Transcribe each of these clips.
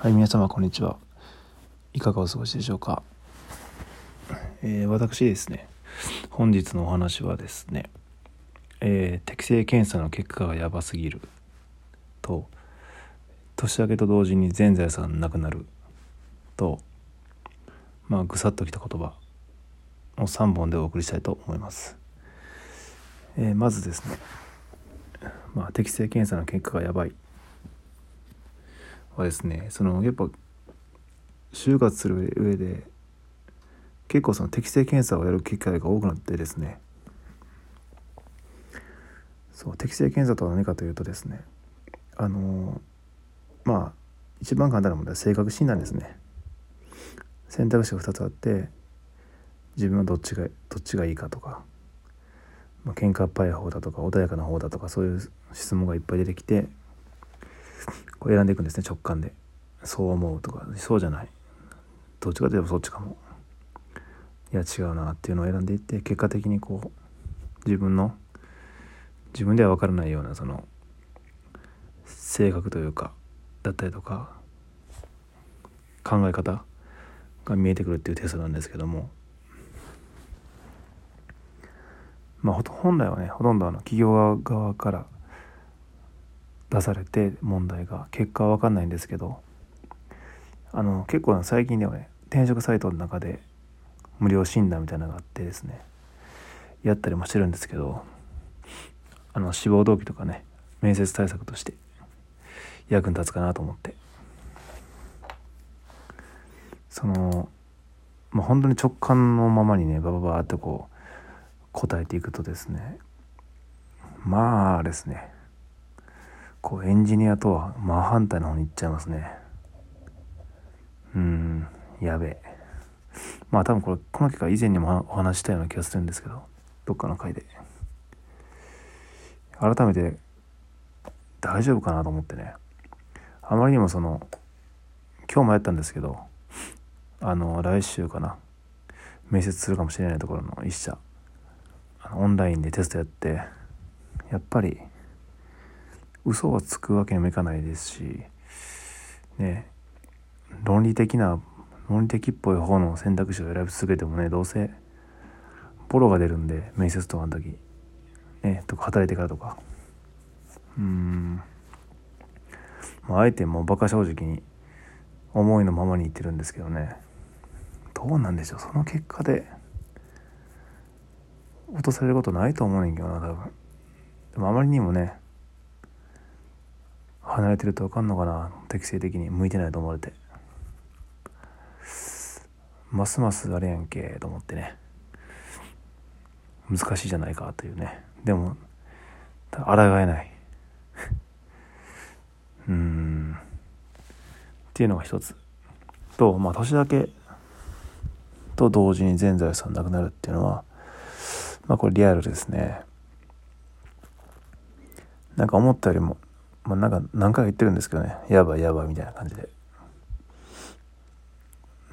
はい、皆様こんにちは。いかがお過ごしでしょうか？えー、私ですね、本日のお話はですね、えー、適正検査の結果がやばすぎると、年明けと同時に全財産なくなると、まあ、ぐさっときた言葉を3本でお送りしたいと思います。えー、まずですね、まあ、適正検査の結果がやばいはですねそのやっぱ就活する上で結構その適正検査をやる機会が多くなってですね。そう適正検査とは何かというとですねあのまあ一番簡単な問題は性格診断ですね。選択肢が2つあって自分はどっちがどっちがいいかとか、まあ、喧嘩っ早い方だとか穏やかな方だとかそういう質問がいっぱい出てきてこう選んでいくんですね直感で。そう思うとかそうじゃない。どっちかといえばそっちかも。いや違うなっていうのを選んでいって結果的にこう自分の自分では分からないようなその性格というかだったりとか考え方が見えてくるっていうテストなんですけども。まあ本来はねほとんどあの企業側から出されて問題が。結果は分かんないんですけど。あの結構最近ではね転職サイトの中で無料診断みたいなのがあってですね。やったりもしてるんですけど。あの志望動機とかね面接対策として役に立つかなと思って。そのまあ本当に直感のままにねバババーってこう答えていくとですね。まあですね。こうエンジニアとは真反対の方に行っちゃいますね。うんやべ。えまあ多分これこの結果以前にもお話したような気がするんですけどどっかの回で。改めて大丈夫かなと思ってね。あまりにもその今日もやったんですけどあの来週かな。面接するかもしれないところの一社オンラインでテストやってやっぱり嘘はつくわけにもいかないですしね論理的な論理的っぽい方の選択肢を選び続けてもねどうせボロが出るんで面接とかの時ねとか働いてからとか。うん。まああえてもう馬鹿正直に思いのままに言ってるんですけどね。どうなんでしょう。その結果で落とされることないと思うねんけどな多分。でもあまりにもね離れてると分かんのかな？適正的に。向いてないと思われて。ますますあれやんけ。と思ってね。難しいじゃないかというね。でも抗えない。うん。っていうのが一つ。とまあ年だけと同時に全財産なくなるっていうのはまあこれリアルですね。なんか思ったよりもまあ、なんか何回か言ってるんですけどね。やばいやばいみたいな感じで。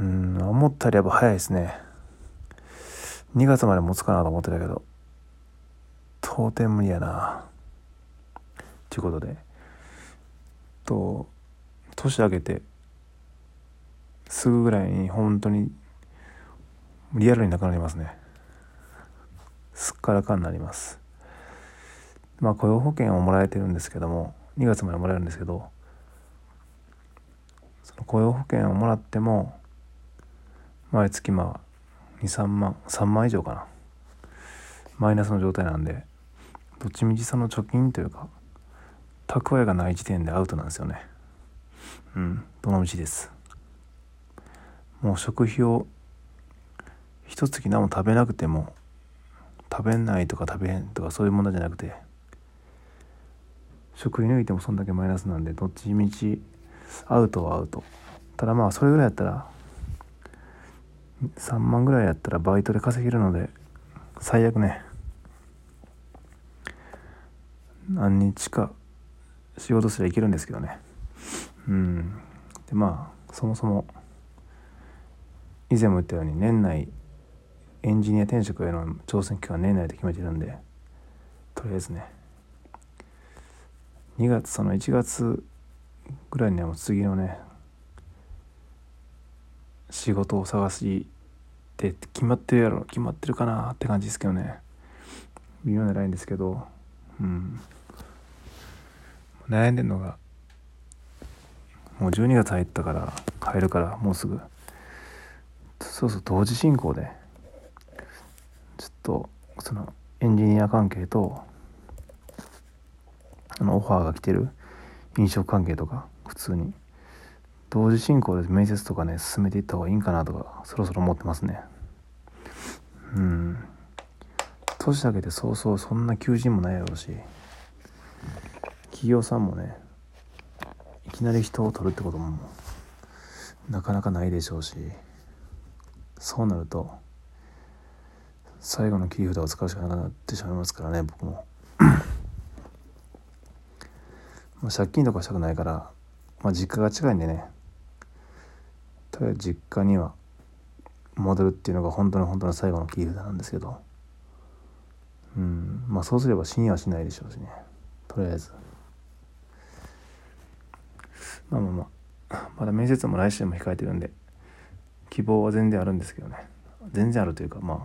うん思ったよりやっぱ早いですね。2月まで持つかなと思ってたけど。到底無理やな。ということで。と年明けてすぐぐらいに本当にリアルになくなりますね。すっからかになります。まあ雇用保険をもらえてるんですけども。2月までもらえるんですけどその雇用保険をもらっても毎月まあ23万3万以上かな。マイナスの状態なんでどっちみちその貯金というか蓄えがない時点でアウトなんですよね。うんどのみちです。もう食費を一月何も食べなくても食べないとか食べへんとかそういう問題じゃなくて食費抜いてもそんだけマイナスなんでどっちみちアウトはアウト。ただまあそれぐらいやったら3万ぐらいやったらバイトで稼げるので最悪ね。何日か仕事すればいけるんですけどね。うん。でまあそもそも以前も言ったように年内エンジニア転職への挑戦期間は年内で決めてるんでとりあえずね。2月その1月ぐらいにはもう次のね仕事を探して決まってるやろ。決まってるかなって感じですけどね。微妙なラインですけど。うん。悩んでんのがもう12月入ったから帰るからもうすぐ。そうそう同時進行で。ちょっとそのエンジニア関係とあのオファーが来てる。飲食関係とか普通に。同時進行で面接とかね進めていった方がいいんかなとかそろそろ思ってますね。うん。年明けてそうそうそんな求人もないやろうし。企業さんもねいきなり人を取るってこともなかなかないでしょうし。そうなると最後の切り札を使うしかなくなってしまいますからね僕も。まあ借金とかしたくないから、まあ、実家が近いんでね。とりあえず実家には戻るっていうのが本当の本当の最後の切り札なんですけど。うんまあそうすれば死にはしないでしょうしね。とりあえず。まあまあまあまだ面接も来週も控えてるんで希望は全然あるんですけどね。全然あるというかまあ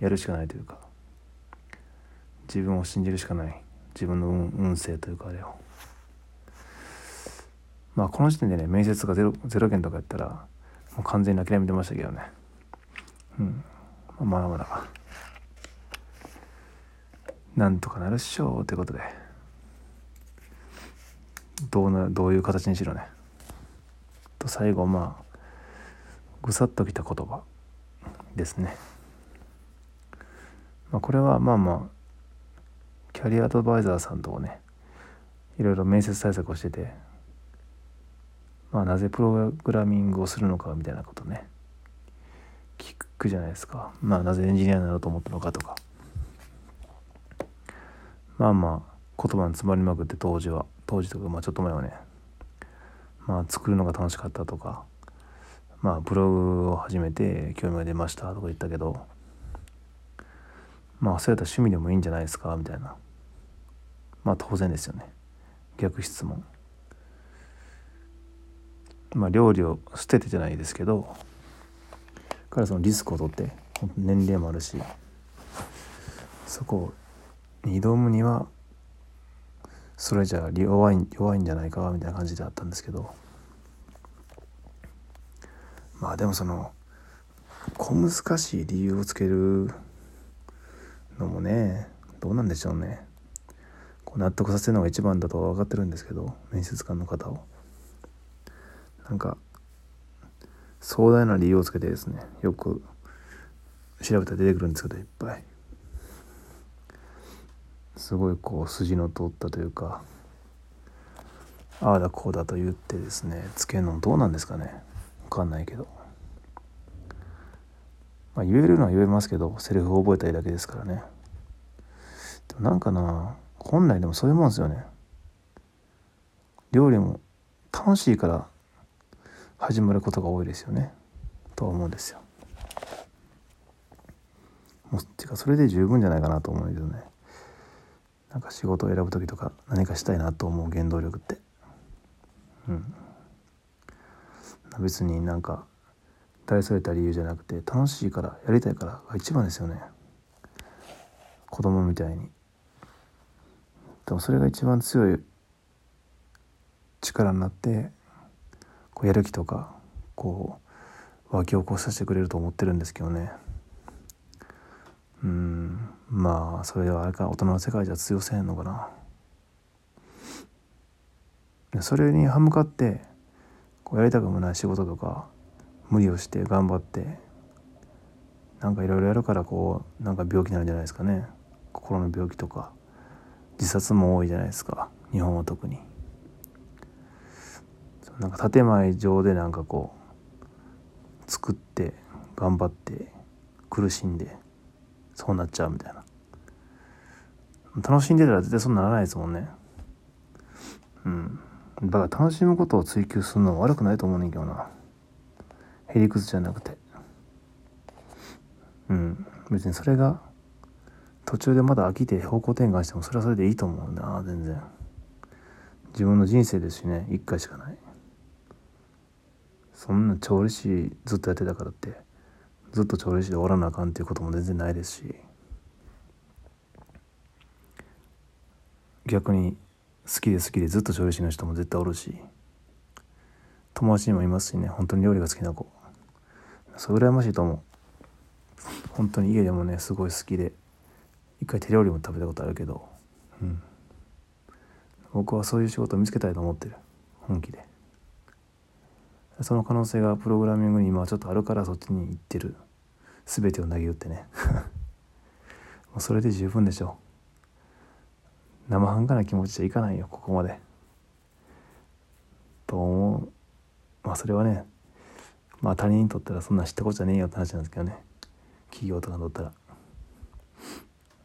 やるしかないというか。自分を信じるしかない。自分の運運勢というかあれを。まあこの時点でね面接がゼロゼロ件とかやったらもう完全に諦めてましたけどね。うん。まだまだ。なんとかなるっしょうということで。どうなどういう形にしろね。と最後まあぐさっときた言葉。ですね、まあ、これはまあまあキャリアアドバイザーさんとねいろいろ面接対策をしててまあなぜプログラミングをするのかみたいなことね。聞くじゃないですか。まあなぜエンジニアになろうと思ったのかとか。まあまあ言葉に詰まりまくって当時は。当時とかまあちょっと前はね。まあ作るのが楽しかったとか。まあブログを始めて興味が出ましたとか言ったけど。まあそうやったら趣味でもいいんじゃないですかみたいな。まあ当然ですよね。逆質問。まあ料理を捨ててじゃないですけどからそのリスクを取って年齢もあるしそこに挑むにはそれじゃ弱い弱いんじゃないかみたいな感じであったんですけどまあでもその小難しい理由をつけるのもねどうなんでしょうね。こう納得させるのが一番だとは分かってるんですけど面接官の方を。なんか壮大な理由をつけてですねよく調べたら出てくるんですけどいっぱい。すごいこう筋の通ったというかああだこうだと言ってですねつけるのどうなんですかね。分かんないけど、まあ、言えるのは言えますけどセリフを覚えたいだけですからね。でもなんかな本来でもそういうもんですよね。料理も楽しいから始まることが多いですよね。と思うんですよ。もうてかそれで十分じゃないかなと思うんだけどね。なんか仕事を選ぶ時とか何かしたいなと思う原動力って。うん。別になんか大それた理由じゃなくて楽しいからやりたいからが一番ですよね。子供みたいに。でもそれが一番強い力になってこうやる気とかこう湧き起こさせてくれると思ってるんですけどね。うんまあそれはあれか大人の世界じゃ通用せんのかな。それに歯向かってこうやりたくもない仕事とか無理をして頑張ってなんかいろいろやるからこうなんか病気になるんじゃないですかね。心の病気とか自殺も多いじゃないですか。日本は特に。なんか建前上でなんかこう作って頑張って苦しんでそうなっちゃうみたいな。楽しんでたら絶対そうならないですもんね。うん。だから楽しむことを追求するのは悪くないと思うねんけどな。へりくつじゃなくて。うん。別にそれが途中でまだ飽きて方向転換してもそれはそれでいいと思うな全然。自分の人生ですしね一回しかない。そんな調理師ずっとやってたからってずっと調理師でおらなあかんっていうことも全然ないですし逆に好きで好きでずっと調理師の人も絶対おるし友達にもいますしね本当に料理が好きな子。そう羨ましいと思う。本当に家でもねすごい好きで一回手料理も食べたことあるけどうん。僕はそういう仕事を見つけたいと思ってる。本気で。その可能性がプログラミングに今はちょっとあるからそっちに行ってる。全てを投げ打ってね。もうそれで十分でしょう。生半可な気持ちじゃいかないよここまで。と思う。まあそれはねまあ他人にとったらそんな知ったことじゃねえよって話なんですけどね。企業とかにとったら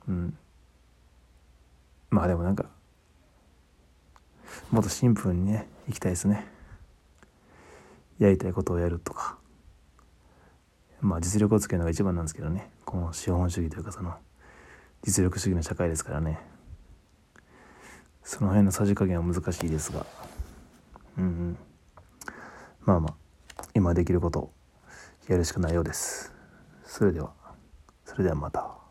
うん。まあでもなんかもっとシンプルにね行きたいですね。やりたいことをやるとか。まあ実力をつけるのが一番なんですけどね。この資本主義というかその実力主義の社会ですからね。その辺のさじ加減は難しいですが。うんうん。まあまあ今できることをやるしかないようです。それでは。それではまた。